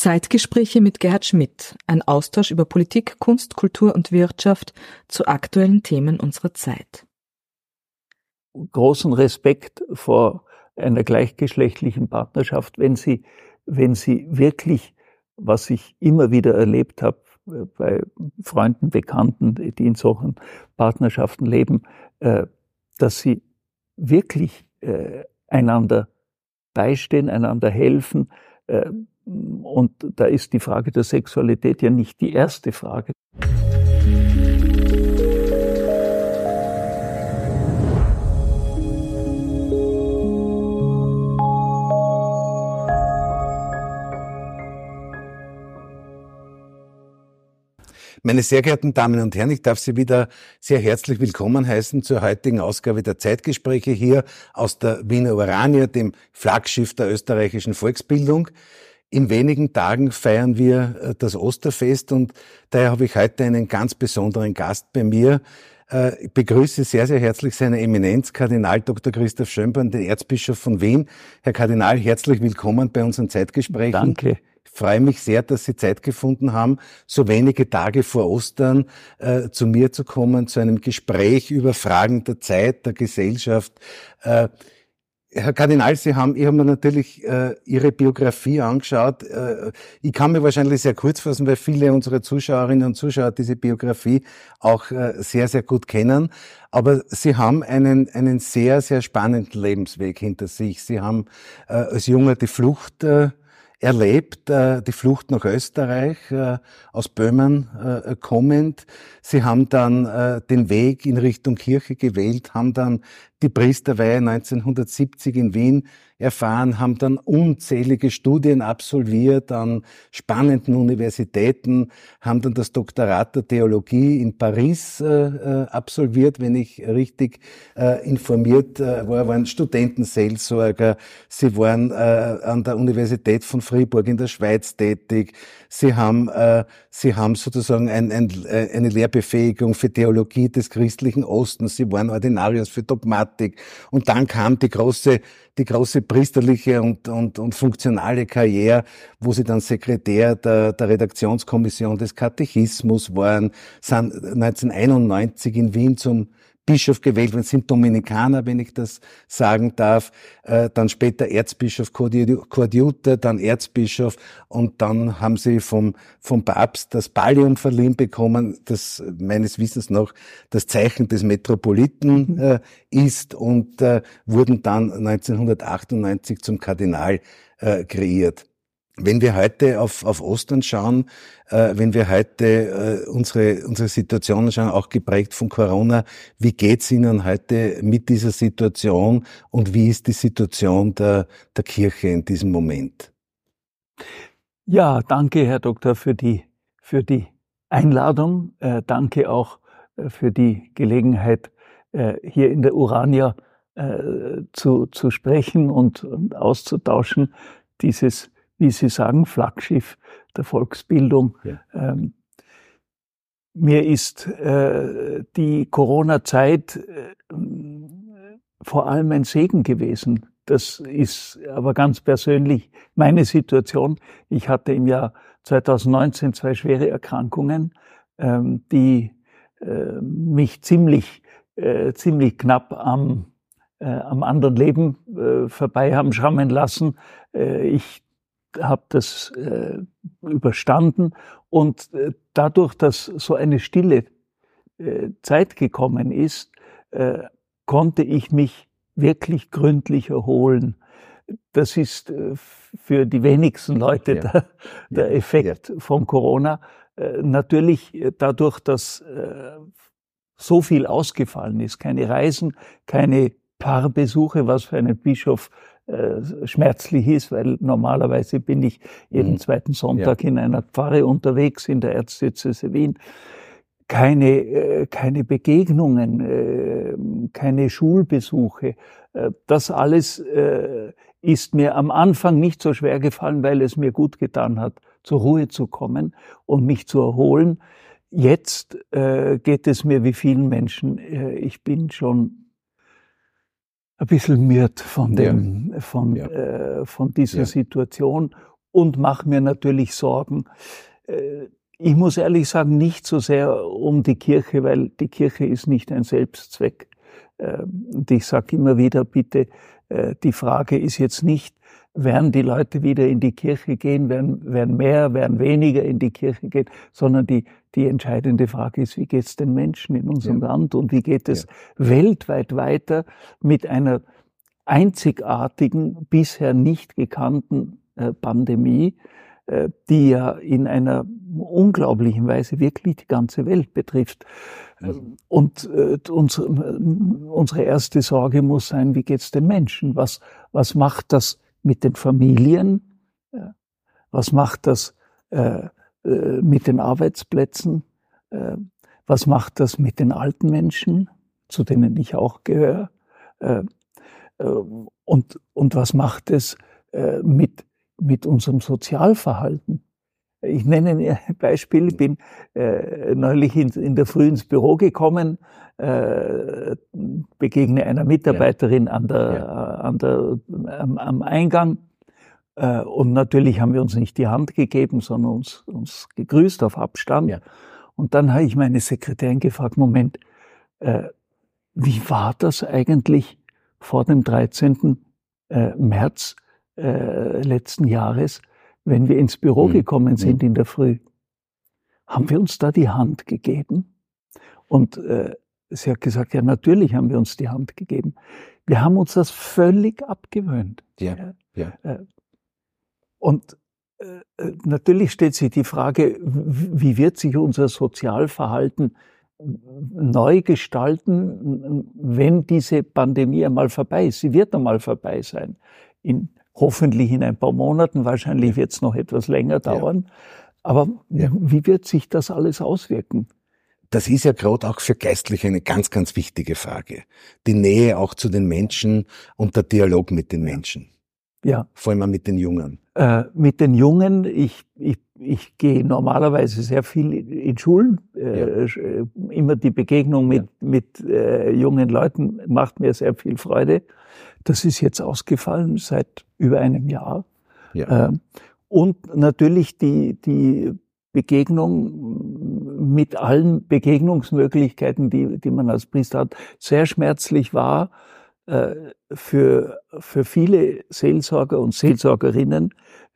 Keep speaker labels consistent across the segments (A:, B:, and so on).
A: Zeitgespräche mit Gerhard Schmidt, ein Austausch über Politik, Kunst, Kultur und Wirtschaft zu aktuellen Themen unserer Zeit.
B: Großen Respekt vor einer gleichgeschlechtlichen Partnerschaft, wenn sie, wenn sie wirklich, was ich immer wieder erlebt habe, äh, bei Freunden, Bekannten, die in solchen Partnerschaften leben, äh, dass sie wirklich äh, einander beistehen, einander helfen, und da ist die Frage der Sexualität ja nicht die erste Frage.
C: Meine sehr geehrten Damen und Herren, ich darf Sie wieder sehr herzlich willkommen heißen zur heutigen Ausgabe der Zeitgespräche hier aus der Wiener Urania, dem Flaggschiff der österreichischen Volksbildung. In wenigen Tagen feiern wir äh, das Osterfest und daher habe ich heute einen ganz besonderen Gast bei mir. Äh, ich begrüße sehr, sehr herzlich seine Eminenz, Kardinal Dr. Christoph Schönborn, den Erzbischof von Wien. Herr Kardinal, herzlich willkommen bei unseren Zeitgesprächen.
B: Danke.
C: Freue mich sehr, dass Sie Zeit gefunden haben, so wenige Tage vor Ostern äh, zu mir zu kommen, zu einem Gespräch über Fragen der Zeit, der Gesellschaft. Äh, Herr Kardinal, Sie haben, ich habe mir natürlich äh, Ihre Biografie angeschaut. Äh, ich kann mir wahrscheinlich sehr kurz fassen, weil viele unserer Zuschauerinnen und Zuschauer diese Biografie auch äh, sehr, sehr gut kennen. Aber Sie haben einen, einen sehr, sehr spannenden Lebensweg hinter sich. Sie haben äh, als Junger die Flucht äh, erlebt, äh, die Flucht nach Österreich, äh, aus Böhmen äh, kommend. Sie haben dann äh, den Weg in Richtung Kirche gewählt, haben dann die Priesterweihe 1970 in Wien erfahren, haben dann unzählige Studien absolviert an spannenden Universitäten, haben dann das Doktorat der Theologie in Paris äh, äh absolviert, wenn ich richtig äh, informiert äh, war, waren Studentenseelsorger, sie waren äh, an der Universität von Fribourg in der Schweiz tätig, sie haben, äh, sie haben sozusagen ein, ein, eine Lehrbefähigung für Theologie des christlichen Ostens, sie waren Ordinarius für Dogmatik. Und dann kam die große die große priesterliche und, und, und funktionale Karriere, wo sie dann Sekretär der, der Redaktionskommission des Katechismus waren, sind 1991 in Wien zum Bischof gewählt worden, sind Dominikaner, wenn ich das sagen darf, äh, dann später Erzbischof Coadjutor, dann Erzbischof und dann haben sie vom, vom Papst das Pallium verliehen bekommen, das meines Wissens noch das Zeichen des Metropoliten mhm. äh, ist und äh, wurden dann 1998 zum Kardinal äh, kreiert. Wenn wir heute auf, auf Ostern schauen, äh, wenn wir heute äh, unsere, unsere Situation schauen, auch geprägt von Corona, wie geht's Ihnen heute mit dieser Situation und wie ist die Situation der, der Kirche in diesem Moment?
B: Ja, danke, Herr Doktor, für die, für die Einladung. Äh, danke auch äh, für die Gelegenheit, äh, hier in der Urania äh, zu, zu sprechen und, und auszutauschen. Dieses wie Sie sagen, Flaggschiff der Volksbildung. Ja. Ähm, mir ist äh, die Corona-Zeit äh, vor allem ein Segen gewesen. Das ist aber ganz persönlich meine Situation. Ich hatte im Jahr 2019 zwei schwere Erkrankungen, ähm, die äh, mich ziemlich, äh, ziemlich knapp am, äh, am anderen Leben äh, vorbei haben schrammen lassen. Äh, ich habe das äh, überstanden und äh, dadurch, dass so eine stille äh, Zeit gekommen ist, äh, konnte ich mich wirklich gründlich erholen. Das ist äh, für die wenigsten Leute ja. der, der, Effekt ja. von Corona. Äh, natürlich dadurch, dass so viel ausgefallen ist, keine Reisen, keine Paarbesuche, was für einen Bischof schmerzlich ist, weil normalerweise bin ich jeden mhm. zweiten Sonntag ja. in einer Pfarre unterwegs in der Erzdiözese Wien. Keine, äh, keine Begegnungen, äh, keine Schulbesuche. Das alles ist mir am Anfang nicht so schwer gefallen, weil es mir gut getan hat, zur Ruhe zu kommen und mich zu erholen. Jetzt geht es mir wie vielen Menschen. ich bin schon ein bisschen mürd von dem, ja. von, ja. Äh, von dieser ja. Situation und mache mir natürlich Sorgen. Äh, ich muss ehrlich sagen, nicht so sehr um die Kirche, weil die Kirche ist nicht ein Selbstzweck. Ähm, und ich sage immer wieder, bitte, äh, die Frage ist jetzt nicht, werden die Leute wieder in die Kirche gehen, werden, werden mehr, werden weniger in die Kirche gehen, sondern die, die entscheidende Frage ist, wie geht es den Menschen in unserem ja. Land und wie geht es ja. weltweit weiter mit einer einzigartigen, bisher nicht gekannten äh, Pandemie, äh, die ja in einer unglaublichen Weise wirklich die ganze Welt betrifft. Mhm. Und äh, unsere, unsere erste Sorge muss sein, wie geht es den Menschen? Was, was macht das mit den Familien? Was macht das äh, äh, mit den Arbeitsplätzen? Äh, was macht das mit den alten Menschen, zu denen ich auch gehöre? Äh, äh und, und was macht es äh, mit, mit unserem Sozialverhalten? Ich nenne ein Beispiel, ich bin äh, neulich in, in, der Früh ins Büro gekommen, äh, begegne einer Mitarbeiterin ja. an der, ja. an der, am, am Eingang äh, und natürlich haben wir uns nicht die Hand gegeben, sondern uns, uns gegrüßt auf Abstand. Ja. Und dann habe ich meine Sekretärin gefragt, Moment, äh, wie war das eigentlich vor dem 13. Äh, März äh, letzten Jahres, wenn wir ins Büro mhm. gekommen sind mhm. in der Früh? Haben wir uns da die Hand gegeben? Und äh, sie hat gesagt, ja, natürlich haben wir uns die Hand gegeben. Wir haben uns das völlig abgewöhnt. Ja, ja. Äh, und äh, äh, natürlich stellt sich die Frage, wie wird sich unser Sozialverhalten neu gestalten, wenn diese Pandemie einmal vorbei ist. Sie wird einmal vorbei sein. In, hoffentlich in ein paar Monaten, wahrscheinlich wird es noch etwas länger dauern. Ja. Aber ja. wie wird sich das alles auswirken?
C: Das ist ja gerade auch für Geistliche eine ganz, ganz wichtige Frage. Die Nähe auch zu den Menschen und der Dialog mit den Menschen. Ja. Vor allem mit den Jungen.
B: Äh, mit den Jungen, ich, ich, ich gehe normalerweise sehr viel in Schulen. Äh, ja. Äh, immer die Begegnung mit, ja. mit äh, jungen Leuten macht mir sehr viel Freude. Das ist jetzt ausgefallen seit über einem Jahr. Ja. Ähm, und natürlich die, die Begegnung mit allen Begegnungsmöglichkeiten, die, die man als Priester hat, sehr schmerzlich war äh, für, für viele Seelsorger und Seelsorgerinnen,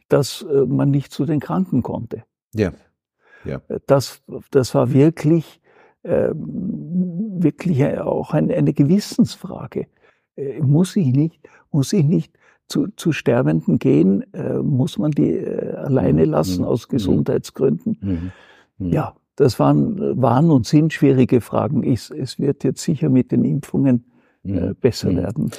B: dass äh, man nicht zu den Kranken konnte. Ja. ja. Äh, das, das war wirklich, äh, wirklich auch ein, eine Gewissensfrage. Muss ich nicht, muss ich nicht zu, zu Sterbenden gehen? Äh, muss man die äh, alleine mhm. lassen mhm. aus Gesundheitsgründen? Mhm. Mhm. Ja, das waren, waren und sind schwierige Fragen. Ich, es wird jetzt sicher mit den Impfungen äh, mhm. besser mhm. werden.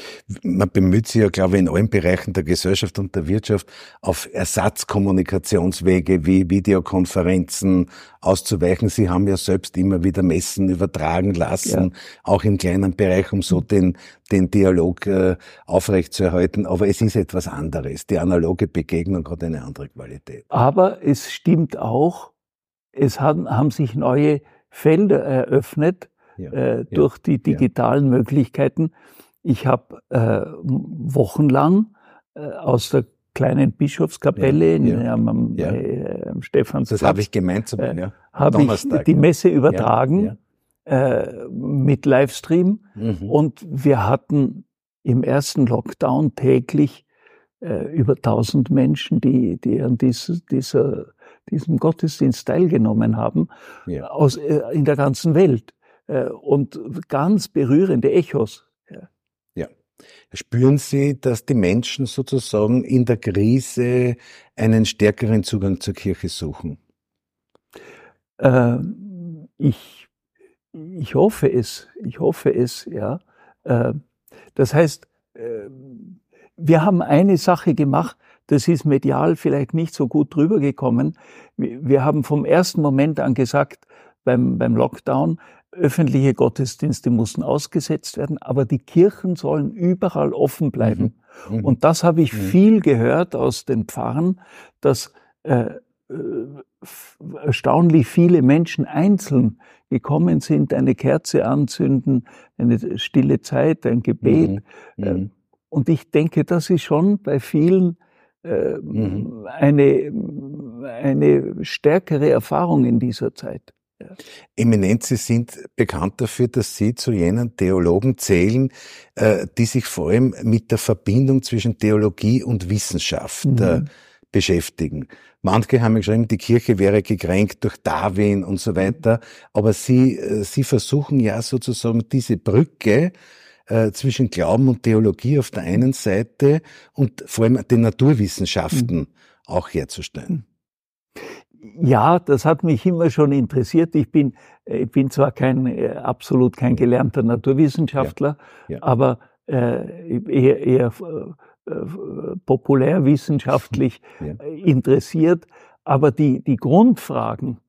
C: Man bemüht sich ja, glaube ich, in allen Bereichen der Gesellschaft und der Wirtschaft auf Ersatzkommunikationswege wie Videokonferenzen auszuweichen. Sie haben ja selbst immer wieder Messen übertragen lassen, ja. auch im kleinen Bereich, um so den, den Dialog äh, aufrechtzuerhalten. Aber es ist etwas anderes. Die analoge Begegnung hat eine andere Qualität.
B: Aber es stimmt auch, es haben, haben sich neue Felder eröffnet, ja, äh, durch die digitalen ja. Möglichkeiten. Ich habe äh, wochenlang äh, aus der kleinen Bischofskapelle ja, ja, am, ja. Äh, am Stephansplatz.
C: Das habe ich gemeint, zum,
B: äh, ja. habe ich die Messe übertragen äh, mit Livestream mhm. und wir hatten im ersten Lockdown täglich über 1000 Menschen, die, die an dieser, dieser, diesem Gottesdienst teilgenommen haben, ja. aus, äh, in der ganzen Welt. Äh, und ganz berührende Echos.
C: Ja. ja. Spüren Sie, dass die Menschen sozusagen in der Krise einen stärkeren Zugang zur Kirche suchen?
B: Äh, ich, ich hoffe es. Ich hoffe es, ja. Äh, das heißt, äh, wir haben eine Sache gemacht, das ist medial vielleicht nicht so gut drüber gekommen. Wir haben vom ersten Moment an gesagt, beim, beim Lockdown, öffentliche Gottesdienste mussten ausgesetzt werden, aber die Kirchen sollen überall offen bleiben. Mhm. Mhm. Und das habe ich mhm. viel gehört aus den Pfarren, dass äh, äh erstaunlich viele Menschen einzeln gekommen sind, eine Kerze anzünden, eine stille Zeit, ein Gebet. Mhm. Äh, mhm. Und ich denke, das ist schon bei vielen äh, eine, eine stärkere Erfahrung in dieser Zeit.
C: Ja. Eminent, Sie sind bekannt dafür, dass Sie zu jenen Theologen zählen, äh, die sich vor allem mit der Verbindung zwischen Theologie und Wissenschaft äh, mhm. beschäftigen. Manche haben geschrieben, die Kirche wäre gekränkt durch Darwin und so weiter. Aber Sie, äh, Sie versuchen ja sozusagen diese Brücke zwischen Glauben und Theologie auf der einen Seite und vor allem den Naturwissenschaften mhm. auch herzustellen.
B: Ja, das hat mich immer schon interessiert. Ich bin, äh, ich bin zwar kein äh, absolut kein gelernter Naturwissenschaftler, ja, ja. aber äh, eher, eher äh, populärwissenschaftlich ja. interessiert. Aber die, die Grundfragen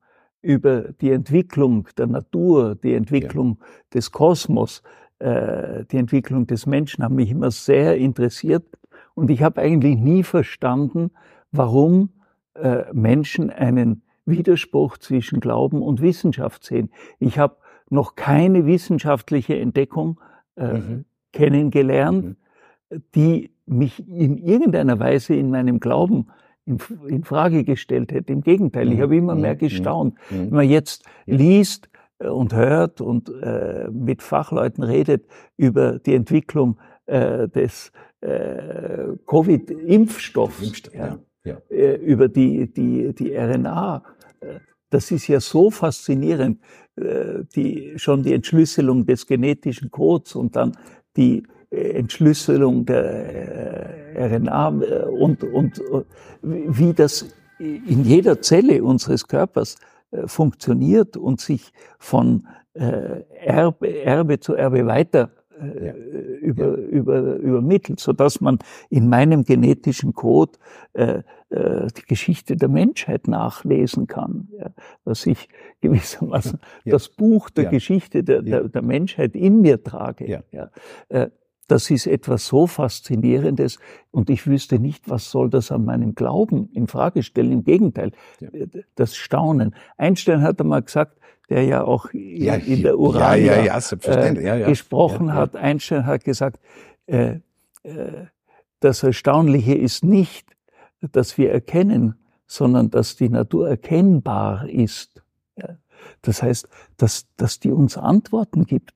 B: über die Entwicklung der Natur, die Entwicklung des Kosmos, äh, die Entwicklung des Menschen haben mich immer sehr interessiert. Und ich habe eigentlich nie verstanden, warum äh, Menschen einen Widerspruch zwischen Glauben und Wissenschaft sehen. Ich habe noch keine wissenschaftliche Entdeckung äh, mhm. kennengelernt, mhm. die mich in irgendeiner Weise in meinem Glauben in, in Frage gestellt hätte. Im Gegenteil, ich mhm. habe immer mehr mhm. gestaunt. Mhm. Wenn man jetzt liest äh, und hört und äh, mit Fachleuten redet über die Entwicklung äh, des äh, Covid-Impfstoffs. Impfstoff, ja ja. Äh, über die, die, die RNA. Äh, das ist ja so faszinierend, äh, die, schon die Entschlüsselung des genetischen Codes und dann die Entschlüsselung der RNA und, und wie das in jeder Zelle unseres Körpers funktioniert und sich von Erbe, Erbe zu Erbe weiter ja. über, ja. über, übermittelt, so dass man in meinem genetischen Code äh, äh, die Geschichte der Menschheit nachlesen kann, ja, dass ich gewissermaßen ja. das Buch der Geschichte der, der, der, Menschheit in mir trage. Ja. Äh, das ist etwas so Faszinierendes und ich wüsste nicht, was soll das an meinem Glauben in Frage stellen. Im Gegenteil, das Staunen. Einstein hat einmal gesagt, der ja auch ja, in der Urania ja, ja, äh, gesprochen hat. Einstein hat gesagt, äh, äh, das Erstaunliche ist nicht, dass wir erkennen, sondern dass die Natur erkennbar ist. Das heißt, dass, dass die uns Antworten gibt.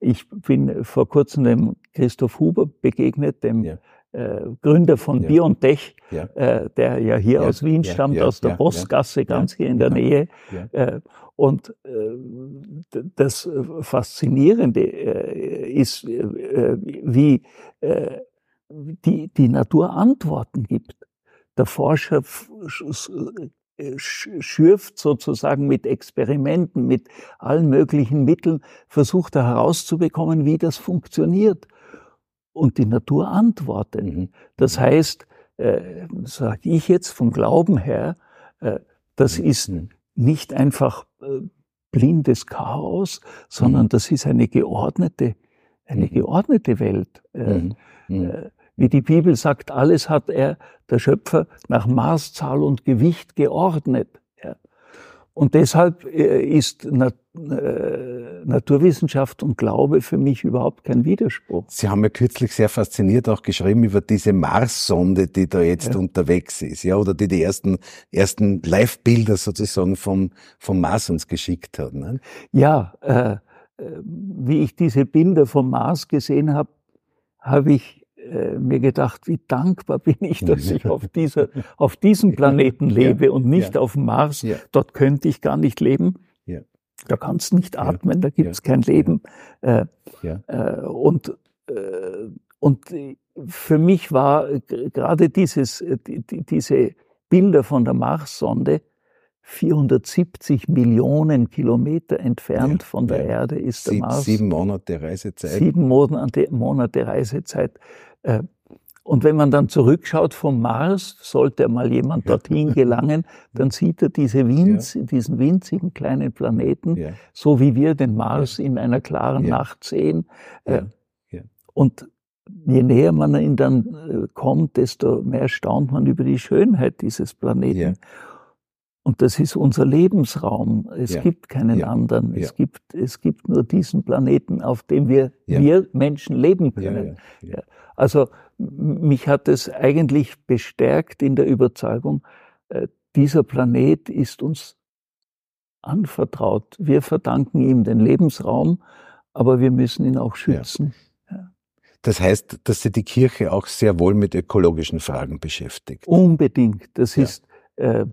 B: Ich bin vor kurzem dem Christoph Huber begegnet, dem ja. äh, Gründer von ja. BioNTech, ja. Äh, der ja hier aus Wien stammt, aus der Postgasse, ganz hier in der Nähe. Äh, und äh, das Faszinierende ist, wie die, die Natur Antworten gibt. Der Forscher schürft sozusagen mit Experimenten, mit allen möglichen Mitteln, versucht er herauszubekommen, wie das funktioniert und die Natur antwortet. Mhm. Das heißt, äh, sage ich jetzt vom Glauben her, äh, das mhm. ist mhm. nicht einfach äh, blindes Chaos, sondern mhm. das ist eine geordnete, eine mhm. geordnete Welt. Äh, mhm. Wie die Bibel sagt, alles hat er, der Schöpfer, nach Maßzahl und Gewicht geordnet. Und deshalb äh, ist äh, Naturwissenschaft und Glaube für mich überhaupt kein Widerspruch.
C: Sie haben ja kürzlich sehr fasziniert auch geschrieben über diese Mars-Sonde, die da jetzt ja. unterwegs ist, ja, oder die die ersten, ersten Live-Bilder sozusagen vom, vom Mars uns geschickt hat. Ne?
B: Ja, äh, äh wie ich diese Bilder vom Mars gesehen habe, habe ich äh, mir gedacht, wie dankbar bin ich, dass ich auf, dieser, auf diesem Planeten lebe ja, und nicht ja. auf dem Mars. Ja. Dort könnte ich gar nicht leben. Da kannst du nicht atmen, da gibt es kein Leben. Äh, äh, und, äh, und für mich war gerade dieses, die, diese Bilder von der Mars-Sonde 470 Millionen Kilometer entfernt ja, von der. Erde ist der
C: sieben,
B: Mars.
C: Sieben Monate Reisezeit.
B: Sieben Monate, Monate Reisezeit. Äh, und wenn man dann zurückschaut vom Mars, sollte mal jemand dorthin gelangen, dann sieht er diese winz, ja. diesen winzigen kleinen Planeten, ja. so wie wir den Mars ja. in einer klaren Nacht sehen. Äh, und je näher man ihn dann äh, kommt, desto mehr staunt man über die Schönheit dieses Planeten. Und das ist unser Lebensraum. Es ja. gibt keinen ja. anderen. Es, gibt, es gibt nur diesen Planeten, auf dem wir, wir Menschen leben können. Also mich hat es eigentlich bestärkt in der Überzeugung, äh, dieser Planet ist uns anvertraut. Wir verdanken ihm den Lebensraum, aber wir müssen ihn auch schützen.
C: Das heißt, dass sich die Kirche auch sehr wohl mit ökologischen Fragen beschäftigt.
B: Unbedingt. Das ist, äh,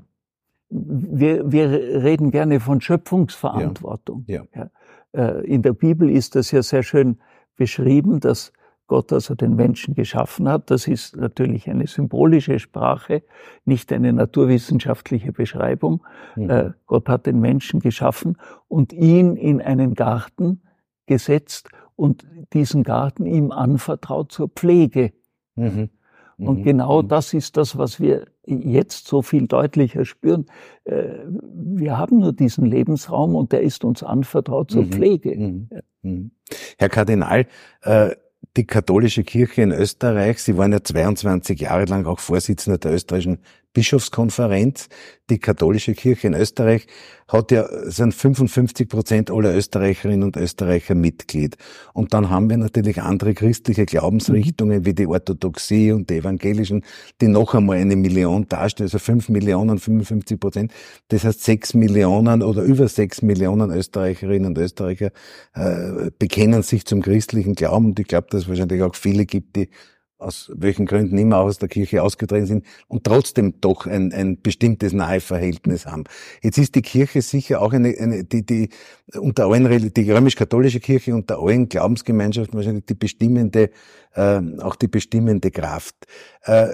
B: wir, wir reden gerne von Schöpfungsverantwortung. Ja. ja. Äh, in der Bibel ist das ja sehr schön beschrieben, dass Gott also den Menschen geschaffen hat. Das ist natürlich eine symbolische Sprache, nicht eine naturwissenschaftliche Beschreibung. Mhm. Äh, Gott hat den Menschen geschaffen und ihn in einen Garten gesetzt und diesen Garten ihm anvertraut zur Pflege. Mhm. Und mhm. genau mhm. das ist das, was wir jetzt so viel deutlicher spüren. Äh, wir haben nur diesen Lebensraum und der ist uns anvertraut zur mhm. Pflege.
C: Mhm. Mhm. Herr Kardinal, äh, die katholische Kirche in Österreich, Sie waren ja 22 Jahre lang auch Vorsitzender der österreichischen Bischofskonferenz. Die katholische Kirche in Österreich hat ja, sind 55 Prozent aller Österreicherinnen und Österreicher Mitglied. Und dann haben wir natürlich andere christliche Glaubensrichtungen wie die Orthodoxie und die Evangelischen, die noch einmal eine Million darstellen, also 5 Millionen, 55 Prozent. Das heißt, 6 Millionen oder über 6 Millionen Österreicherinnen und Österreicher äh, bekennen sich zum christlichen Glauben. Und ich glaube, dass es wahrscheinlich auch viele gibt, die aus welchen Gründen immer aus der Kirche ausgetreten sind und trotzdem doch ein, ein bestimmtes Naheverhältnis haben. Jetzt ist die Kirche sicher auch eine, eine die, die unter allen, die römisch-katholische Kirche unter allen Glaubensgemeinschaften wahrscheinlich die bestimmende, äh, auch die bestimmende Kraft. Äh,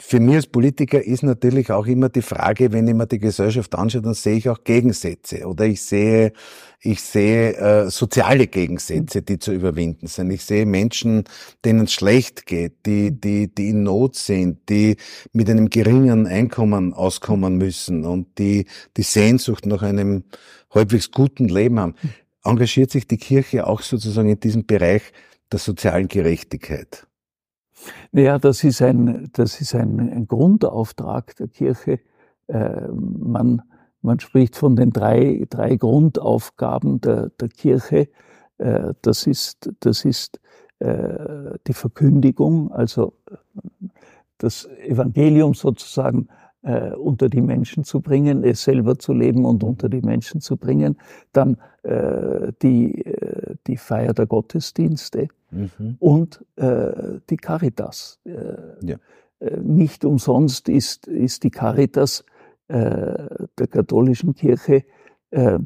C: für mich als Politiker ist natürlich auch immer die Frage, wenn ich mir die Gesellschaft anschaue, dann sehe ich auch Gegensätze oder ich sehe, ich sehe äh, soziale Gegensätze, die zu überwinden sind. Ich sehe Menschen, denen es schlecht geht, die, die, die in Not sind, die mit einem geringen Einkommen auskommen müssen und die die Sehnsucht nach einem halbwegs guten Leben haben. Engagiert sich die Kirche auch sozusagen in diesem Bereich der sozialen Gerechtigkeit?
B: Naja, das ist ein, das ist ein, ein Grundauftrag der Kirche. Äh, man, man spricht von den drei, drei Grundaufgaben der, der Kirche. Äh, das ist, das ist äh, die Verkündigung, also das Evangelium sozusagen äh, unter die Menschen zu bringen, es selber zu leben und unter die Menschen zu bringen. Dann äh, die, äh, die Feier der Gottesdienste mhm. und äh, die Caritas. Äh, ja. Äh, nicht umsonst ist, ist die Caritas äh, der katholischen Kirche, äh,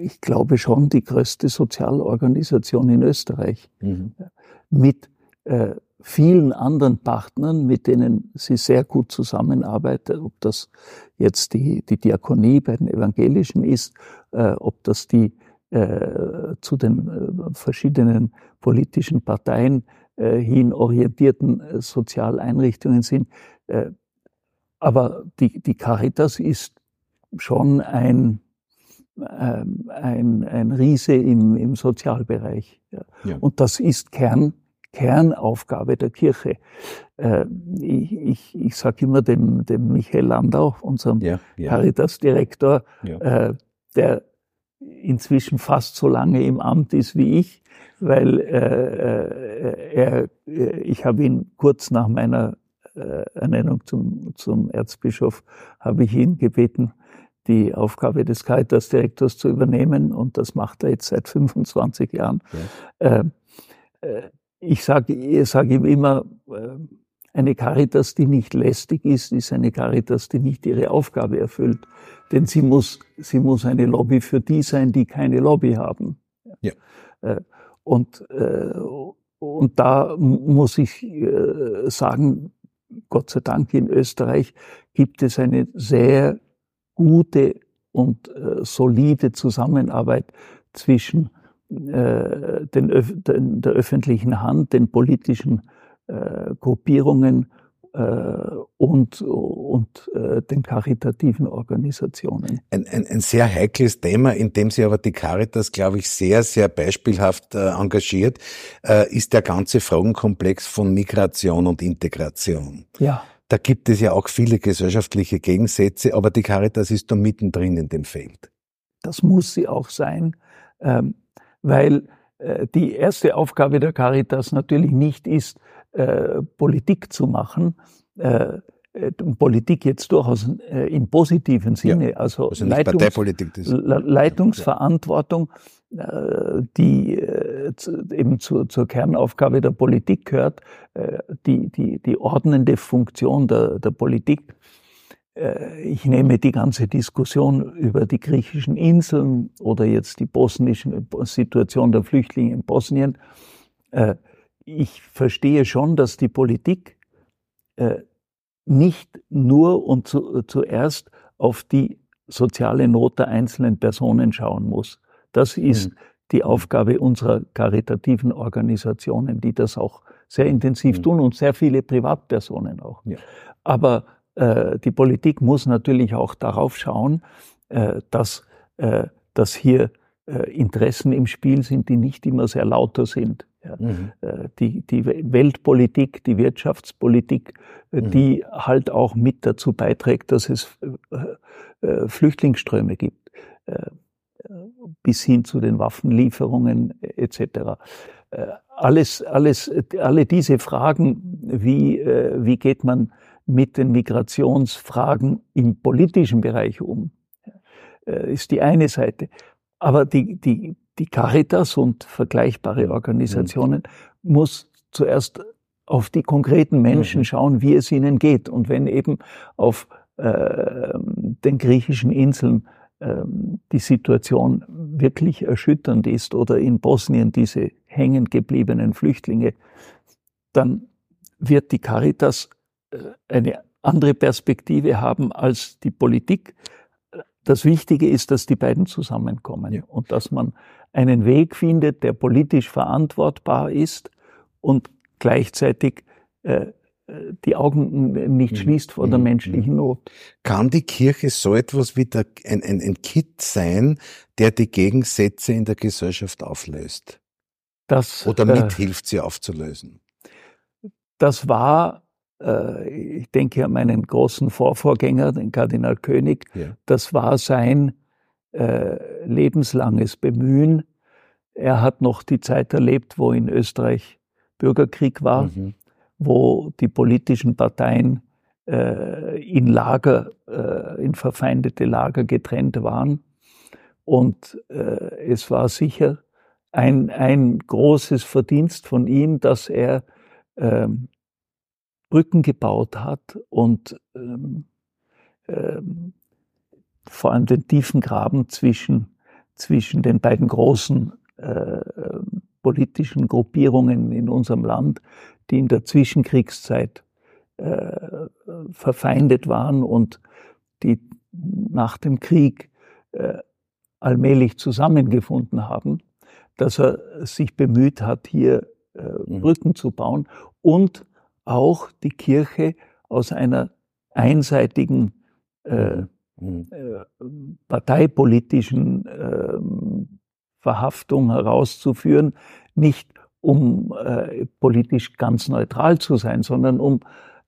B: ich glaube schon, die größte Sozialorganisation in Österreich. Mhm. Mit äh, vielen anderen Partnern, mit denen sie sehr gut zusammenarbeitet, ob das jetzt die, die Diakonie bei den Evangelischen ist, äh, ob das die äh, zu den äh, verschiedenen politischen Parteien äh, hin orientierten äh, Sozialeinrichtungen sind. Äh, aber die, die Caritas ist schon ein, ähm, ein, ein Riese im, im Sozialbereich. Ja. Ja. Und das ist Kern Kernaufgabe der Kirche. Äh, ich ich, ich sage immer dem, dem Michael Landau, unserem ja, ja. Caritas-Direktor, ja. äh, der inzwischen fast so lange im Amt ist wie ich, weil äh, äh er, äh, ich habe ihn kurz nach meiner äh, Ernennung zum, zum Erzbischof, habe ich ihn gebeten, die Aufgabe des Caritas-Direktors zu übernehmen und das macht er jetzt seit 25 Jahren. Ja. Äh, ich sage ich sag ihm immer, äh, eine Caritas, die nicht lästig ist, ist eine Caritas, die nicht ihre Aufgabe erfüllt. Denn sie muss, sie muss eine Lobby für die sein, die keine Lobby haben. Ja. Äh, und, äh, und da muss ich sagen, Gott sei Dank in Österreich gibt es eine sehr gute und solide Zusammenarbeit zwischen äh, den, den, der öffentlichen Hand, den politischen äh, Gruppierungen äh, und, und äh, den karitativen Organisationen.
C: Ein, ein, ein sehr heikles Thema, in dem Sie aber die Caritas, glaube ich, sehr, sehr beispielhaft äh, engagiert, äh, ist der ganze Fragenkomplex von Migration und Integration.
B: Ja.
C: da gibt es ja auch viele gesellschaftliche Gegensätze, aber die Caritas ist da mittendrin in dem Feld.
B: Das muss sie auch sein, ähm, weil äh, die erste Aufgabe der Caritas natürlich nicht ist, äh, Politik zu machen, äh, äh, Politik jetzt durchaus äh, im positiven Sinne,
C: ja,
B: also,
C: also Leitungs
B: Leitungsverantwortung, äh, die eben zur, zur, Kernaufgabe der Politik gehört, die, die, die ordnende Funktion der, der Politik. Ich nehme die ganze Diskussion über die griechischen Inseln oder jetzt die bosnische Situation der Flüchtlinge in Bosnien. Ich verstehe schon, dass die Politik nicht nur und zu, zuerst auf die soziale Not der einzelnen Personen schauen muss. Das ist mhm. die Aufgabe unserer karitativen Organisationen, die das auch sehr intensiv mhm. tun und sehr viele Privatpersonen auch. Ja. Aber äh, die Politik muss natürlich auch darauf schauen, äh, dass, äh, dass hier äh, Interessen im Spiel sind, die nicht immer sehr lauter sind. Ja. Mhm. Äh, die, die Weltpolitik, die Wirtschaftspolitik, äh, mhm. die halt auch mit dazu beiträgt, dass es äh, Flüchtlingsströme gibt, bis hin zu den Waffenlieferungen etc. Alles, alles, alle diese Fragen, wie, wie geht man mit den Migrationsfragen im politischen Bereich um, ist die eine Seite. Aber die, die, die Caritas und vergleichbare. Organisationen mhm. muss zuerst auf die konkreten Menschen mhm. schauen, wie es ihnen geht. Und wenn eben auf äh, den griechischen Inseln äh, die Situation wirklich erschütternd ist oder in Bosnien diese hängen gebliebenen Flüchtlinge, dann wird die Caritas äh, eine andere Perspektive haben als die Politik. Das Wichtige ist, dass die beiden zusammenkommen ja. und dass man einen Weg findet, der politisch verantwortbar ist und gleichzeitig äh, die Augen nicht mhm. schließt vor der mhm. menschlichen mhm. Not.
C: Kann die Kirche so etwas wie der, ein, ein, ein Kit sein, der die Gegensätze in der Gesellschaft auflöst? Das, Oder äh, mithilft, äh, sie aufzulösen?
B: Das war, ich denke an meinen großen Vorvorgänger, den Kardinal König, ja. das war sein äh, lebenslanges Bemühen. Er hat noch die Zeit erlebt, wo in Österreich Bürgerkrieg war, mhm. wo die politischen Parteien äh, in Lager, äh, in verfeindete Lager getrennt waren. Und äh, es war sicher ein, ein großes Verdienst von ihm, dass er ähm, Brücken gebaut hat und ähm, ähm, vor allem den tiefen Graben zwischen, zwischen den beiden großen äh, politischen Gruppierungen in unserem Land, die in der Zwischenkriegszeit äh, verfeindet waren und die nach dem Krieg äh, allmählich zusammengefunden haben, dass er sich bemüht hat, hier äh, mhm. Brücken zu bauen und auch die Kirche aus einer einseitigen äh. Mhm. Äh, parteipolitischen äh, Verhaftung herauszuführen, nicht um äh, politisch ganz neutral zu sein, sondern um,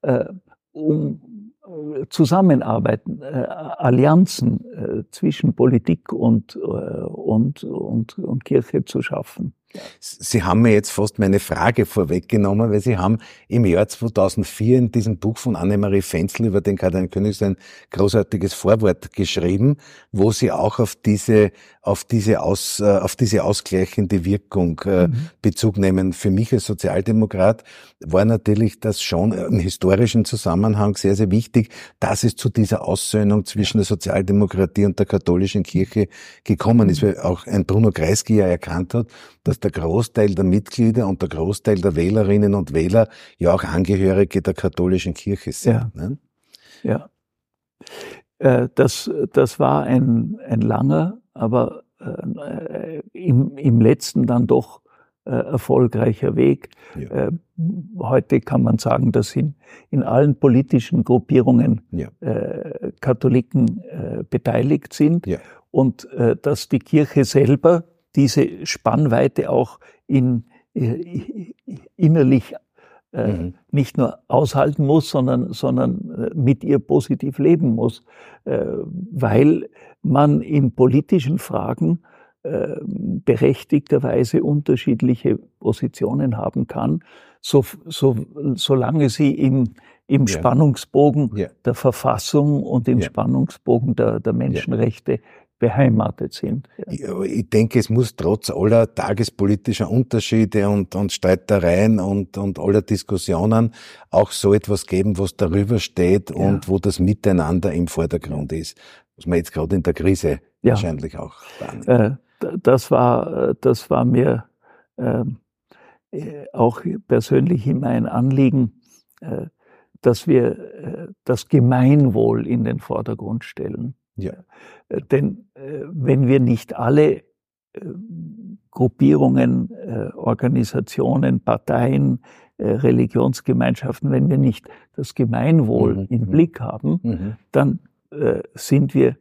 B: äh, um äh, Zusammenarbeiten, äh, Allianzen äh, zwischen Politik und, äh, und, und, und Kirche zu schaffen.
C: Sie haben mir jetzt fast meine Frage vorweggenommen, weil Sie haben im Jahr 2004 in diesem Buch von Annemarie Fenzel über den Kardinal König ein großartiges Vorwort geschrieben, wo Sie auch auf diese, auf diese, aus, äh, auf diese ausgleichende Wirkung äh, mhm. Bezug nehmen. Für mich als Sozialdemokrat war natürlich das schon im historischen Zusammenhang sehr, sehr wichtig, dass es zu dieser Aussöhnung zwischen der Sozialdemokratie und der katholischen Kirche gekommen ist, mhm. weil auch ein Bruno Kreisky ja erkannt hat, dass der Großteil der Mitglieder und der Großteil der Wählerinnen und Wähler ja auch Angehörige der katholischen Kirche sind.
B: Ja. Ne? ja. Äh, das, das war ein, ein langer, aber äh, im, im letzten dann doch äh, erfolgreicher Weg. Ja. Heute kann man sagen, dass in, in allen politischen Gruppierungen ja. äh, Katholiken äh, beteiligt sind ja. und äh, dass die Kirche selber diese Spannweite auch in, äh, innerlich äh, mhm. nicht nur aushalten muss, sondern, sondern äh, mit ihr positiv leben muss, äh, weil man in politischen Fragen äh, berechtigterweise unterschiedliche Positionen haben kann, so, so, solange sie im, im ja. Spannungsbogen ja. der Verfassung und im ja. Spannungsbogen der, der Menschenrechte beheimatet sind.
C: Ja. Ich denke, es muss trotz aller tagespolitischer Unterschiede und, und Streitereien und, und aller Diskussionen auch so etwas geben, was darüber steht ja. und wo das Miteinander im Vordergrund ist. Was man jetzt gerade in der Krise ja. wahrscheinlich auch
B: wahrnimmt. Äh, das war, das war mir ähm, äh, auch persönlich immer ein Anliegen, äh, dass wir äh, das Gemeinwohl in den Vordergrund stellen. Ja. Äh, denn äh, wenn wir nicht alle Gruppierungen, Organisationen, Parteien, Religionsgemeinschaften, wenn wir nicht das Gemeinwohl mhm. im mhm. Blick haben, mhm. dann sind wir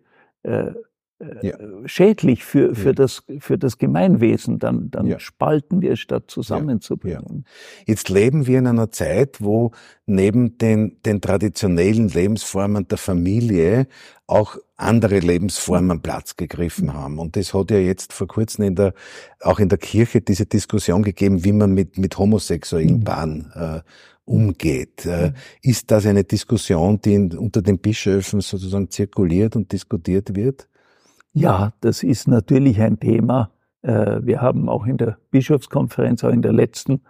B: ja. schädlich für, für, ja. das, für das Gemeinwesen. Dann, dann ja. spalten wir statt zusammenzubringen.
C: Jetzt leben wir in einer Zeit, wo neben den, den traditionellen Lebensformen der Familie auch andere Lebensformen Platz gegriffen haben. Und das hat ja jetzt vor kurzem in der, auch in der Kirche diese Diskussion gegeben, wie man mit, mit homosexuellen mhm. Paaren äh, umgeht. Äh, mhm. Ist das eine Diskussion, die in, unter den Bischöfen sozusagen zirkuliert und diskutiert wird?
B: Ja, das ist natürlich ein Thema. Äh, wir haben auch in der Bischofskonferenz, auch in der letzten,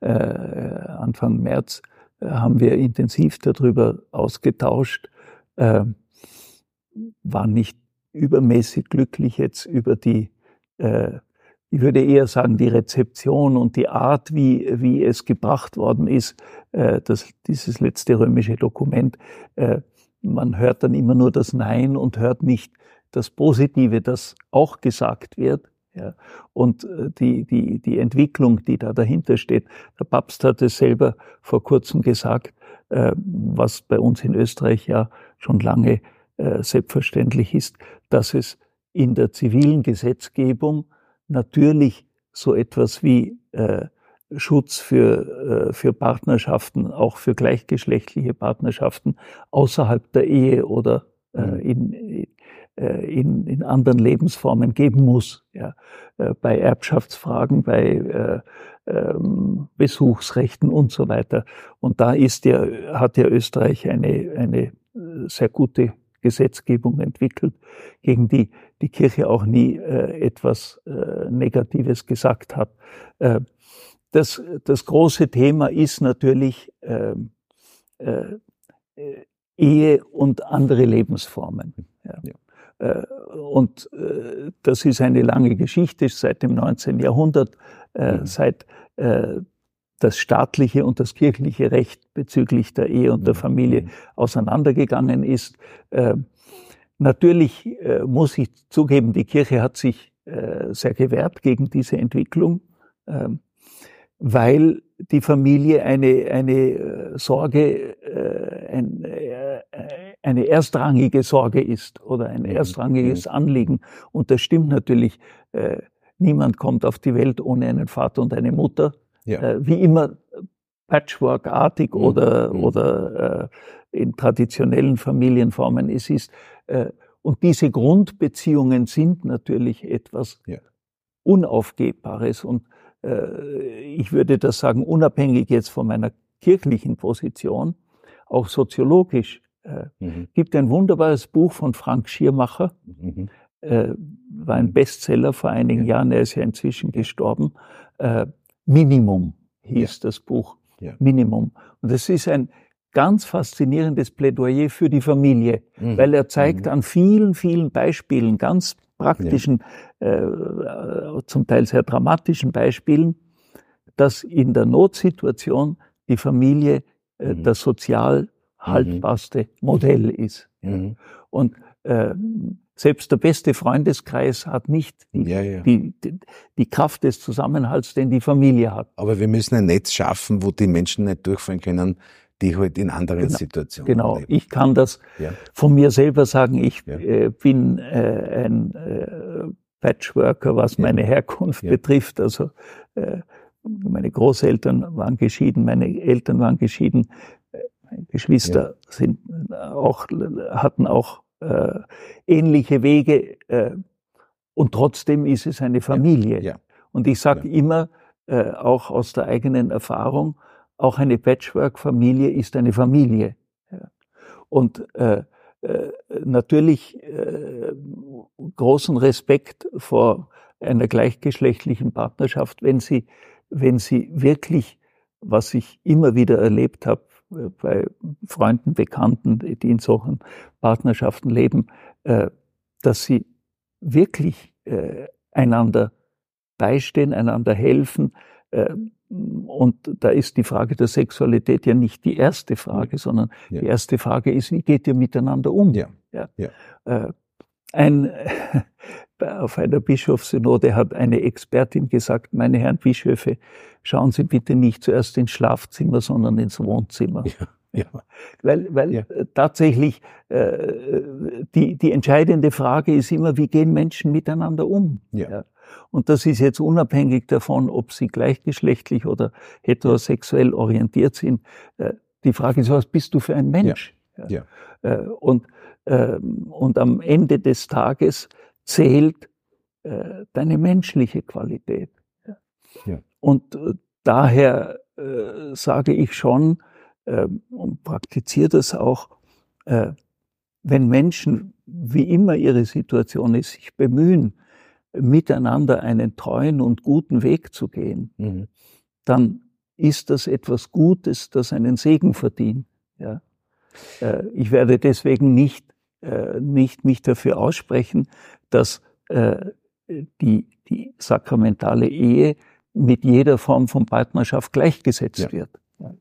B: äh, Anfang März, äh, haben wir intensiv darüber ausgetauscht. War nicht übermäßig glücklich jetzt über die, ich würde eher sagen, die Rezeption und die Art, wie, wie es gebracht worden ist, das, dieses letzte römische Dokument. Man hört dann immer nur das Nein und hört nicht das Positive, das auch gesagt wird. Ja, und äh, die, die, die Entwicklung, die da dahinter steht. Der Papst hat es selber vor kurzem gesagt, äh, was bei uns in Österreich ja schon lange äh, selbstverständlich ist, dass es in der zivilen Gesetzgebung natürlich so etwas wie äh, Schutz für, äh, für Partnerschaften, auch für gleichgeschlechtliche Partnerschaften außerhalb der Ehe oder äh, mhm. in, in, in anderen Lebensformen geben muss. Ja. Äh, bei Erbschaftsfragen, bei äh, ähm, Besuchsrechten und so weiter. Und da ist ja, hat ja Österreich eine, eine sehr gute Gesetzgebung entwickelt, gegen die die Kirche auch nie äh, etwas äh, Negatives gesagt hat. Äh, das, das große Thema ist natürlich ähm, äh, Ehe und andere Lebensformen. Ja. ja. Äh, und äh, das ist eine lange Geschichte seit dem 19. Jahrhundert, äh, mhm. seit das staatliche und das kirchliche Recht bezüglich der Ehe und der mhm. Familie mhm. auseinandergegangen ist. Natürlich muss ich zugeben, die Kirche hat sich sehr gewehrt gegen diese Entwicklung, ähm, weil die Familie eine, eine Sorge, ein, eine erstrangige Sorge ist oder ein mhm. erstrangiges mhm. Anliegen. Und das stimmt natürlich. Äh, niemand kommt auf die Welt ohne einen Vater und eine Mutter. Ja. Äh, wie immer patchworkartig mhm. oder, mhm. oder äh, in traditionellen Familienformen es ist. Äh, und diese Grundbeziehungen sind natürlich etwas ja. Unaufgebbares. Und ich würde das sagen, unabhängig jetzt von meiner kirchlichen Position, auch soziologisch äh, mhm. gibt ein wunderbares Buch von Frank Schiermacher, mhm. äh, war ein Bestseller vor einigen ja. Jahren, er ist ja inzwischen gestorben. Äh, Minimum hieß ja. das Buch. Ja. Minimum. Und es ist ein ganz faszinierendes Plädoyer für die Familie, mhm. weil er zeigt mhm. an vielen, vielen Beispielen, ganz praktischen, äh, zum Teil sehr dramatischen Beispielen, dass in der Notsituation die Familie äh, mhm. das sozial haltbarste mhm. Modell ist. Mhm. Und äh, selbst der beste Freundeskreis hat nicht die, ja, ja. Die, die, die, Kraft des Zusammenhalts, den die Familie hat.
C: Aber wir müssen ein Netz schaffen, wo die Menschen nicht durchfallen können, die halt in anderen
B: genau,
C: Situationen
B: Genau, leben. ich kann das ja. von mir selber sagen. Ich äh, bin äh, ein äh, Patchworker, was meine Herkunft betrifft. Also äh, meine Großeltern waren geschieden, meine Eltern waren geschieden, Geschwister ja. sind auch, hatten auch äh, ähnliche Wege äh, und trotzdem ist es eine Familie. Ja. Und ich sage immer, äh, auch aus der eigenen Erfahrung, auch eine Patchwork-Familie ist eine Familie. Ja. Und äh, äh, natürlich äh, großen Respekt vor einer gleichgeschlechtlichen Partnerschaft, wenn sie, wenn sie wirklich, was ich immer wieder erlebt habe, äh, bei Freunden, Bekannten, die in solchen Partnerschaften leben, äh, dass sie wirklich äh, einander beistehen, einander helfen. Und da ist die Frage der Sexualität ja nicht die erste Frage, sondern ja. die erste Frage ist, wie geht ihr miteinander um? Ja. ja. Ein, auf einer Bischofssynode hat eine Expertin gesagt, meine Herren Bischöfe, schauen Sie bitte nicht zuerst ins Schlafzimmer, sondern ins Wohnzimmer. Ja. Ja. Weil, weil ja. tatsächlich äh, die, die entscheidende Frage ist immer, wie gehen Menschen miteinander um? Ja. ja. Und das ist jetzt unabhängig davon, ob sie gleichgeschlechtlich oder heterosexuell orientiert sind. Äh, die Frage ist, was bist du für ein Mensch? Ja. ja. Äh, und, und am Ende des Tages zählt äh, deine menschliche Qualität. Ja. Und äh, daher äh, sage ich schon äh, und praktiziere das auch, wenn Menschen, wie immer ihre Situation ist, sich bemühen, miteinander einen treuen und guten Weg zu gehen, mhm. dann ist das etwas Gutes, das einen Segen verdient. Ja. Ich werde deswegen nicht, äh, nicht mich dafür aussprechen, dass äh, die, die sakramentale Ehe mit jeder Form von Partnerschaft gleichgesetzt ja. wird.
C: Ja.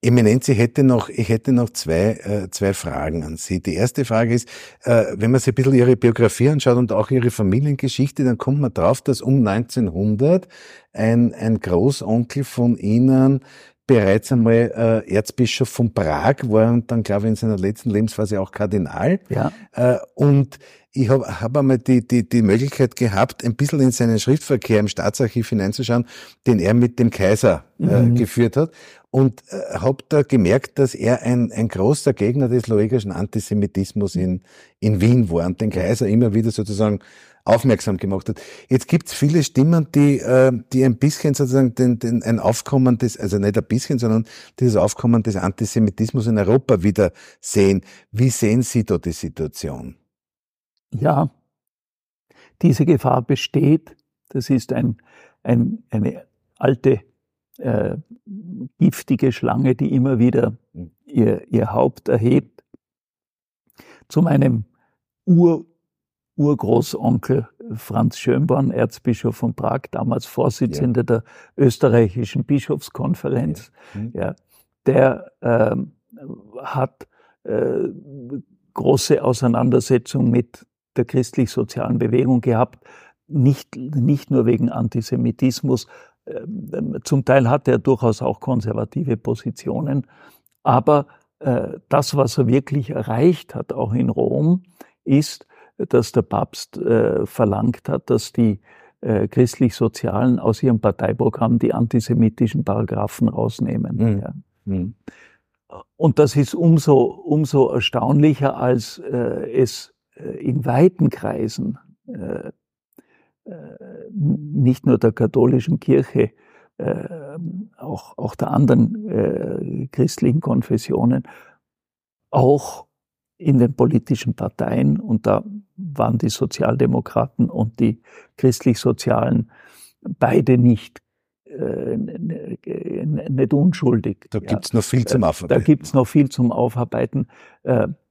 C: Eminenz, ich hätte noch, ich hätte noch zwei, äh, zwei Fragen an Sie. Die erste Frage ist, äh, wenn man sich ein bisschen Ihre Biografie anschaut und auch Ihre Familiengeschichte, dann kommt man drauf, dass um 1900 ein, ein Großonkel von Ihnen bereits einmal äh, Erzbischof von Prag war und dann, glaube ich, in seiner letzten Lebensphase auch Kardinal. Ja. Äh, und ich habe hab einmal die, die, die Möglichkeit gehabt, ein bisschen in seinen Schriftverkehr im Staatsarchiv hineinzuschauen, den er mit dem Kaiser äh, mhm. geführt hat. Und äh, habe da gemerkt, dass er ein, ein großer Gegner des loegischen Antisemitismus in, in Wien war und den Kaiser immer wieder sozusagen aufmerksam gemacht hat. Jetzt gibt es viele Stimmen, die, äh, die ein bisschen sozusagen den, den, ein Aufkommen des, also nicht ein bisschen, sondern dieses Aufkommen des Antisemitismus in Europa wieder sehen. Wie sehen Sie da die Situation?
B: Ja, diese Gefahr besteht. Das ist ein, ein, eine alte äh, giftige Schlange, die immer wieder hm. ihr, ihr Haupt erhebt. Zu meinem Ur, Urgroßonkel Franz Schönborn, Erzbischof von Prag, damals Vorsitzender ja. der österreichischen Bischofskonferenz, ja. Mhm. ja der äh, hat äh, große Auseinandersetzung mit der christlich-sozialen Bewegung gehabt, nicht, nicht nur wegen Antisemitismus, ähm, zum Teil hat er durchaus auch konservative Positionen, aber äh, das, was er wirklich erreicht hat, auch in Rom, ist, dass der Papst äh, verlangt hat, dass die äh, christlich-sozialen aus ihrem Parteiprogramm die antisemitischen Paragraphen rausnehmen. Mhm. Ja. Mhm. Und das ist umso, umso erstaunlicher, als äh, es äh, in weiten Kreisen äh, äh, nicht nur der katholischen Kirche, auch, auch der anderen christlichen Konfessionen, auch in den politischen Parteien, und da waren die Sozialdemokraten und die christlich-sozialen beide nicht nicht unschuldig.
C: Da gibt's noch viel zum Aufarbeiten.
B: Da gibt's noch viel zum Aufarbeiten.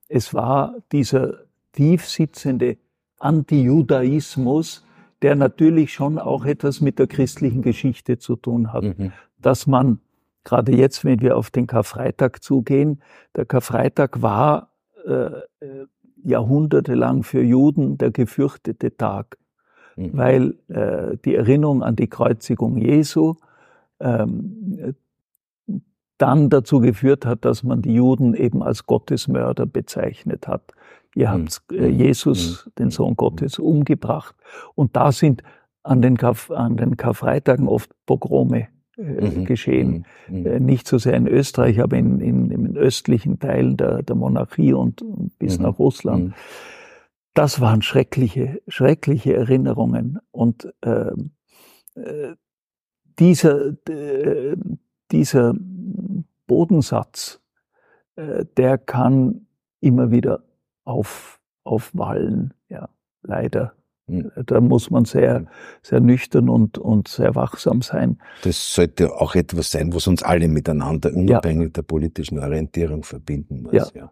B: Es war dieser tiefsitzende Antijudaismus, der natürlich schon auch etwas mit der christlichen Geschichte zu tun hat. Mhm. Dass man, gerade jetzt, wenn wir auf den Karfreitag zugehen, der Karfreitag war äh, jahrhundertelang für Juden der gefürchtete Tag, mhm. weil äh, die Erinnerung an die Kreuzigung Jesu ähm, dann dazu geführt hat, dass man die Juden eben als Gottesmörder bezeichnet hat. Ihr hm. habt äh, hm. Jesus, hm. den Sohn Gottes, umgebracht. Und da sind an den, Karf an den Karfreitagen oft Pogrome äh, mhm. geschehen. Mhm. Äh, nicht so sehr in Österreich, aber in, in, in den östlichen Teilen der, der Monarchie und bis mhm. nach Russland. Mhm. Das waren schreckliche, schreckliche Erinnerungen. Und äh, äh, dieser, äh, dieser Bodensatz, äh, der kann immer wieder auf, aufwallen, ja, leider. Da muss man sehr, sehr nüchtern und, und sehr wachsam sein.
C: Das sollte auch etwas sein, was uns alle miteinander, unabhängig ja. der politischen Orientierung, verbinden muss.
B: Ja. ja.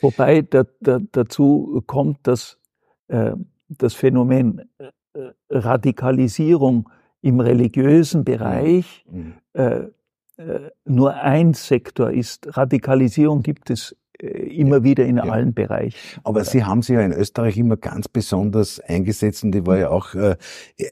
B: Wobei da, da, dazu kommt, dass äh, das Phänomen äh, Radikalisierung im religiösen Bereich mhm. äh, äh, nur ein Sektor ist. Radikalisierung gibt es immer wieder in ja. allen Bereichen.
C: Aber Sie haben sich ja in Österreich immer ganz besonders eingesetzt und ich war ja auch äh,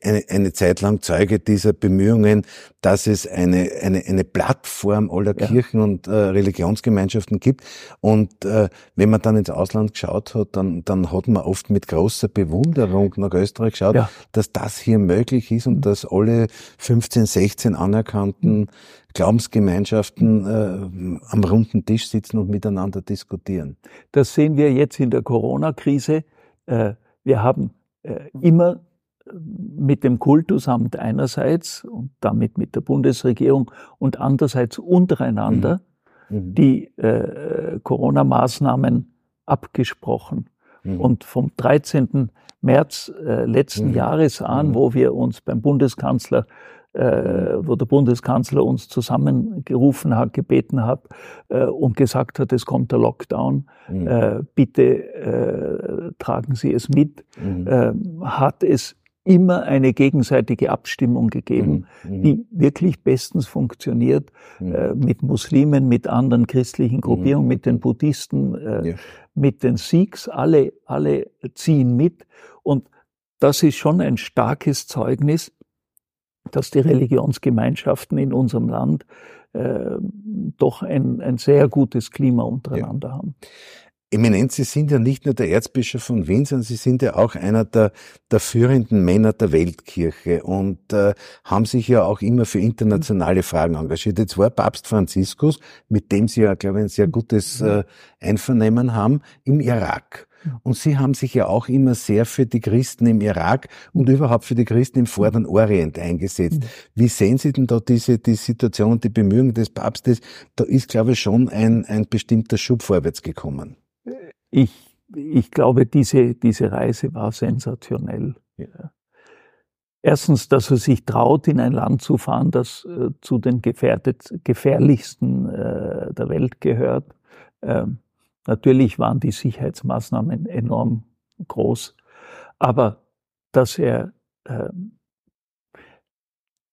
C: eine, eine Zeit lang Zeuge dieser Bemühungen, dass es eine, eine, eine Plattform aller ja. Kirchen und äh, Religionsgemeinschaften gibt. Und äh, wenn man dann ins Ausland geschaut hat, dann, dann hat man oft mit großer Bewunderung nach Österreich geschaut, ja. dass das hier möglich ist und mhm. dass alle 15, 16 anerkannten mhm. Glaubensgemeinschaften äh, am runden Tisch sitzen und miteinander diskutieren.
B: Das sehen wir jetzt in der Corona-Krise. Äh, wir haben äh, immer mit dem Kultusamt einerseits und damit mit der Bundesregierung und andererseits untereinander mhm. mhm. die äh, Corona-Maßnahmen abgesprochen. Mhm. Und vom 13. März äh, letzten mhm. Jahres an, mhm. wo wir uns beim Bundeskanzler äh, wo der Bundeskanzler uns zusammengerufen hat, gebeten hat äh, und gesagt hat, es kommt der Lockdown, mhm. äh, bitte äh, tragen Sie es mit, mhm. äh, hat es immer eine gegenseitige Abstimmung gegeben, mhm. mhm. die wirklich bestens funktioniert, mhm. äh, mit Muslimen, mit anderen christlichen Gruppierungen, mhm. mit den Buddhisten, äh, ja. mit den Sikhs, alle, alle ziehen mit und das ist schon ein starkes Zeugnis, dass die Religionsgemeinschaften in unserem Land äh, doch ein, ein sehr gutes Klima untereinander ja. haben.
C: Eminenz, Sie sind ja nicht nur der Erzbischof von Wien, sondern Sie sind ja auch einer der, der führenden Männer der Weltkirche und äh, haben sich ja auch immer für internationale Fragen engagiert. Jetzt war Papst Franziskus, mit dem Sie ja, glaube ich, ein sehr gutes äh, Einvernehmen haben, im Irak. Und Sie haben sich ja auch immer sehr für die Christen im Irak und überhaupt für die Christen im Vorderen Orient eingesetzt. Mhm. Wie sehen Sie denn da diese die Situation und die Bemühungen des Papstes? Da ist, glaube ich, schon ein, ein bestimmter Schub vorwärts gekommen.
B: Ich, ich glaube, diese, diese Reise war sensationell. Ja. Erstens, dass er sich traut, in ein Land zu fahren, das äh, zu den gefährdet, gefährlichsten äh, der Welt gehört. Ähm, Natürlich waren die Sicherheitsmaßnahmen enorm groß, aber dass er äh,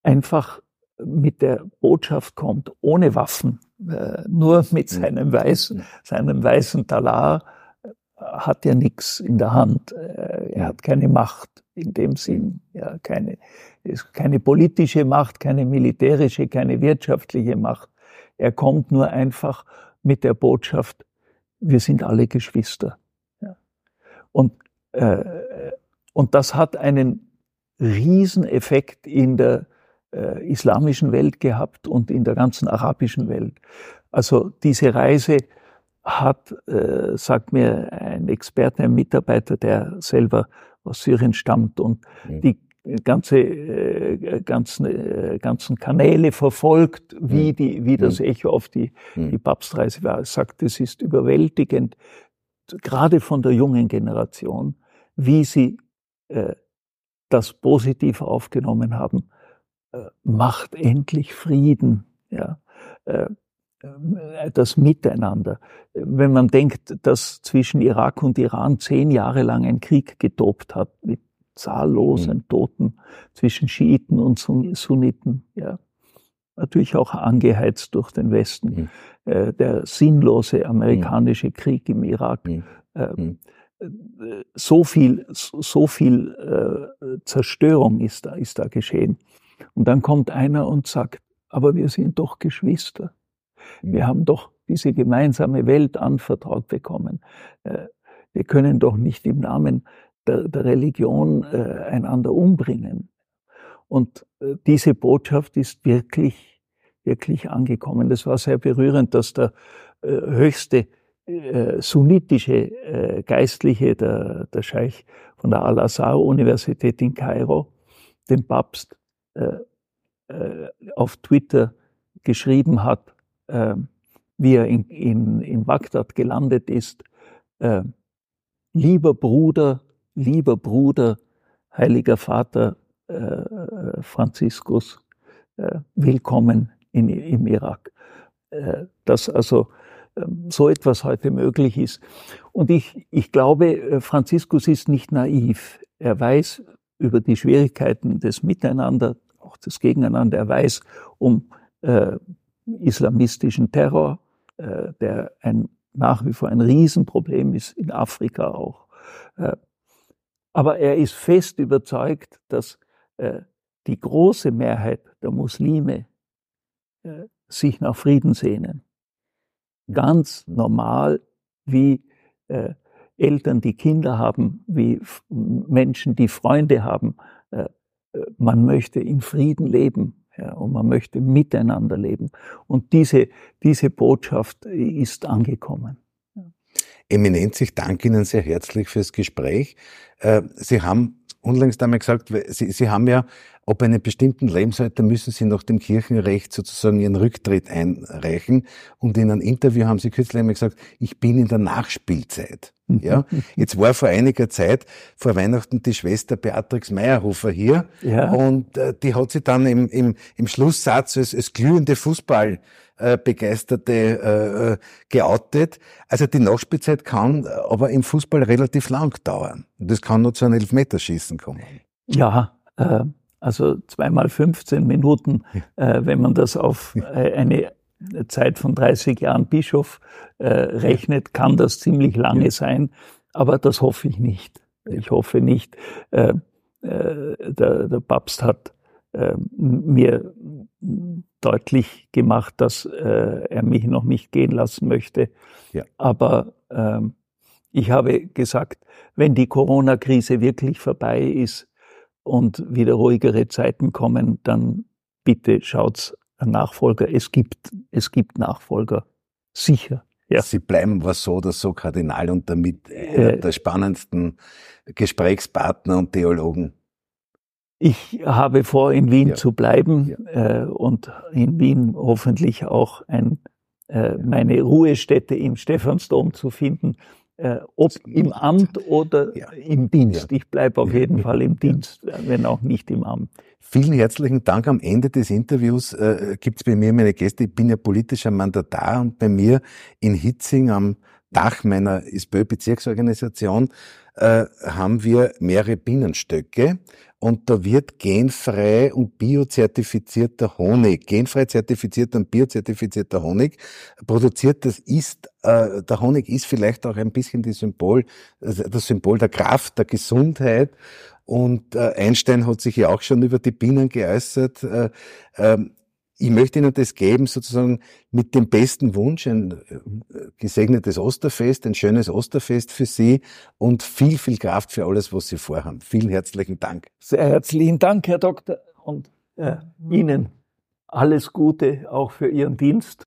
B: einfach mit der Botschaft kommt, ohne Waffen, äh, nur mit mhm. seinem weißen, seinem weißen Talar, äh, hat er nichts in der Hand. Äh, er hat keine Macht in dem Sinn, ja, keine, keine politische Macht, keine militärische, keine wirtschaftliche Macht. Er kommt nur einfach mit der Botschaft, wir sind alle Geschwister. Ja. Und, äh, und das hat einen Rieseneffekt in der äh, islamischen Welt gehabt und in der ganzen arabischen Welt. Also diese Reise hat, äh, sagt mir ein Experte, ein Mitarbeiter, der selber aus Syrien stammt und mhm. die ganze, äh, ganzen, äh, ganzen Kanäle verfolgt, wie, hm. die, wie das hm. Echo auf die, hm. die Papstreise war. Er sagt, es ist überwältigend, gerade von der jungen Generation, wie sie äh, das positiv aufgenommen haben. Äh, macht endlich Frieden, ja. Äh, äh, das Miteinander. Wenn man denkt, dass zwischen Irak und Iran zehn Jahre lang ein Krieg getobt hat, mit zahllosen mhm. Toten zwischen Schiiten und Sunniten, ja. Natürlich auch angeheizt durch den Westen. Mhm. Äh, der sinnlose amerikanische mhm. Krieg im Irak. Mhm. Äh, mhm. äh, so viel, so viel äh, Zerstörung ist da, ist da geschehen. Und dann kommt einer und sagt, aber wir sind doch Geschwister. Wir mhm. haben doch diese gemeinsame Welt anvertraut bekommen. Äh, wir können doch nicht im Namen der, der Religion äh, einander umbringen. Und äh, diese Botschaft ist wirklich, wirklich angekommen. Das war sehr berührend, dass der äh, höchste äh, sunnitische äh, Geistliche, der, der Scheich von der Al-Azhar-Universität in Kairo, dem Papst äh, äh, auf Twitter geschrieben hat, äh, wie er in, in, in Bagdad gelandet ist. Äh, lieber Bruder, lieber Bruder, heiliger Vater äh, Franziskus, äh, willkommen in, im Irak. Äh, dass also ähm, so etwas heute möglich ist. Und ich, ich glaube, äh, Franziskus ist nicht naiv. Er weiß über die Schwierigkeiten des Miteinander, auch des Gegeneinander. Er weiß um äh, islamistischen Terror, äh, der ein, nach wie vor ein Riesenproblem ist, in Afrika auch. Äh, aber er ist fest überzeugt, dass äh, die große Mehrheit der Muslime äh, sich nach Frieden sehnen. Ganz normal, wie äh, Eltern, die Kinder haben, wie Menschen, die Freunde haben. Äh, äh, man möchte in Frieden leben ja, und man möchte miteinander leben. Und diese, diese Botschaft ist angekommen.
C: Eminenz, ich danke Ihnen sehr herzlich fürs Gespräch. Äh, Sie haben unlängst einmal gesagt, Sie, Sie haben ja, ob einem bestimmten Lebensalter müssen Sie nach dem Kirchenrecht sozusagen Ihren Rücktritt einreichen. Und in einem Interview haben Sie kürzlich einmal gesagt, ich bin in der Nachspielzeit. Ja, jetzt war vor einiger Zeit vor Weihnachten die Schwester Beatrix Meyerhofer hier ja. und äh, die hat sich dann im, im, im Schlusssatz als, als glühende Fußball äh, äh, äh, geoutet. Also die Nachspielzeit kann aber im Fußball relativ lang dauern. Und das kann nur zu einem Elfmeterschießen kommen.
B: Ja, äh, also zweimal 15 Minuten, äh, wenn man das auf äh, eine Zeit von 30 Jahren Bischof äh, rechnet, kann das ziemlich lange sein. Aber das hoffe ich nicht. Ich hoffe nicht. Äh, äh, der, der Papst hat äh, mir deutlich gemacht, dass er mich noch nicht gehen lassen möchte. Ja. Aber ähm, ich habe gesagt, wenn die Corona-Krise wirklich vorbei ist und wieder ruhigere Zeiten kommen, dann bitte schaut's Nachfolger. Es gibt, es gibt Nachfolger. Sicher.
C: Ja. Sie bleiben was so oder so Kardinal und damit äh, der spannendsten Gesprächspartner und Theologen
B: ich habe vor, in Wien ja. zu bleiben ja. äh, und in Wien hoffentlich auch ein, äh, meine Ruhestätte im Stephansdom zu finden, äh, ob im Amt oder ja. im Dienst. Ich bleibe auf jeden Fall im Dienst, wenn auch nicht im Amt.
C: Vielen herzlichen Dank. Am Ende des Interviews äh, gibt es bei mir meine Gäste. Ich bin ja politischer Mandatar und bei mir in Hitzing am Dach meiner ISBÖ-Bezirksorganisation äh, haben wir mehrere Bienenstöcke und da wird genfrei und biozertifizierter Honig, genfrei zertifizierter und biozertifizierter Honig produziert. Das ist, äh, der Honig ist vielleicht auch ein bisschen die Symbol, also das Symbol der Kraft, der Gesundheit. Und äh, Einstein hat sich ja auch schon über die Bienen geäußert. Äh, ähm, ich möchte Ihnen das geben, sozusagen mit dem besten Wunsch, ein äh, gesegnetes Osterfest, ein schönes Osterfest für Sie und viel, viel Kraft für alles, was Sie vorhaben. Vielen herzlichen Dank.
B: Sehr herzlichen Dank, Herr Doktor, und äh, Ihnen alles Gute auch für Ihren Dienst.